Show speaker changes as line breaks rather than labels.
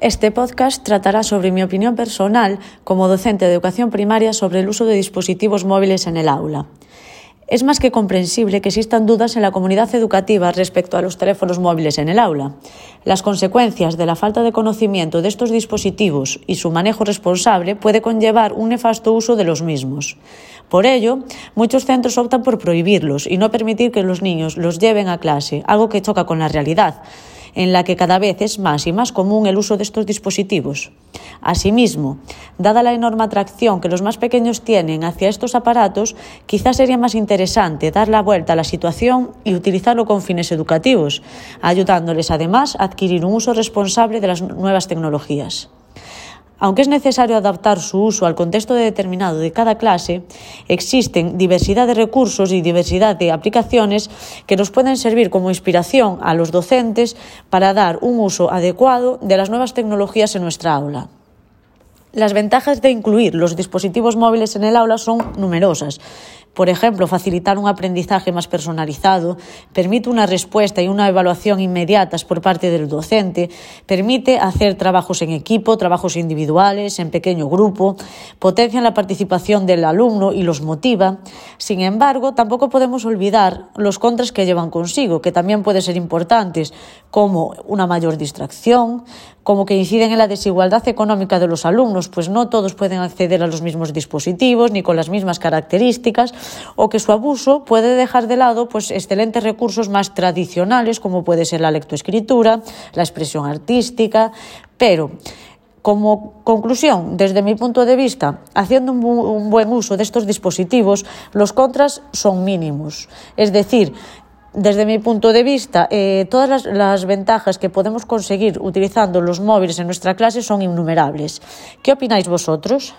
Este podcast tratará sobre mi opinión personal como docente de educación primaria sobre el uso de dispositivos móviles en el aula. Es más que comprensible que existan dudas en la comunidad educativa respecto a los teléfonos móviles en el aula. Las consecuencias de la falta de conocimiento de estos dispositivos y su manejo responsable puede conllevar un nefasto uso de los mismos. Por ello, muchos centros optan por prohibirlos y no permitir que los niños los lleven a clase, algo que choca con la realidad en la que cada vez es más y más común el uso de estos dispositivos. Asimismo, dada la enorme atracción que los más pequeños tienen hacia estos aparatos, quizás sería más interesante dar la vuelta a la situación y utilizarlo con fines educativos, ayudándoles además a adquirir un uso responsable de las nuevas tecnologías. Aunque es necesario adaptar su uso al contexto determinado de cada clase, existen diversidad de recursos y diversidad de aplicaciones que nos pueden servir como inspiración a los docentes para dar un uso adecuado de las nuevas tecnologías en nuestra aula. Las ventajas de incluir los dispositivos móviles en el aula son numerosas. Por ejemplo, facilitar un aprendizaje más personalizado, permite una respuesta y una evaluación inmediatas por parte del docente, permite hacer trabajos en equipo, trabajos individuales, en pequeño grupo, potencia la participación del alumno y los motiva. Sin embargo, tampoco podemos olvidar los contras que llevan consigo, que también pueden ser importantes, como una mayor distracción, como que inciden en la desigualdad económica de los alumnos, pues no todos pueden acceder a los mismos dispositivos ni con las mismas características, o que su abuso puede dejar de lado pues, excelentes recursos más tradicionales, como puede ser la lectoescritura, la expresión artística, pero como conclusión, desde mi punto de vista, haciendo un, buen uso de estos dispositivos, los contras son mínimos. Es decir, desde mi punto de vista, eh, todas las, las, ventajas que podemos conseguir utilizando los móviles en nuestra clase son innumerables. ¿Qué opináis vosotros?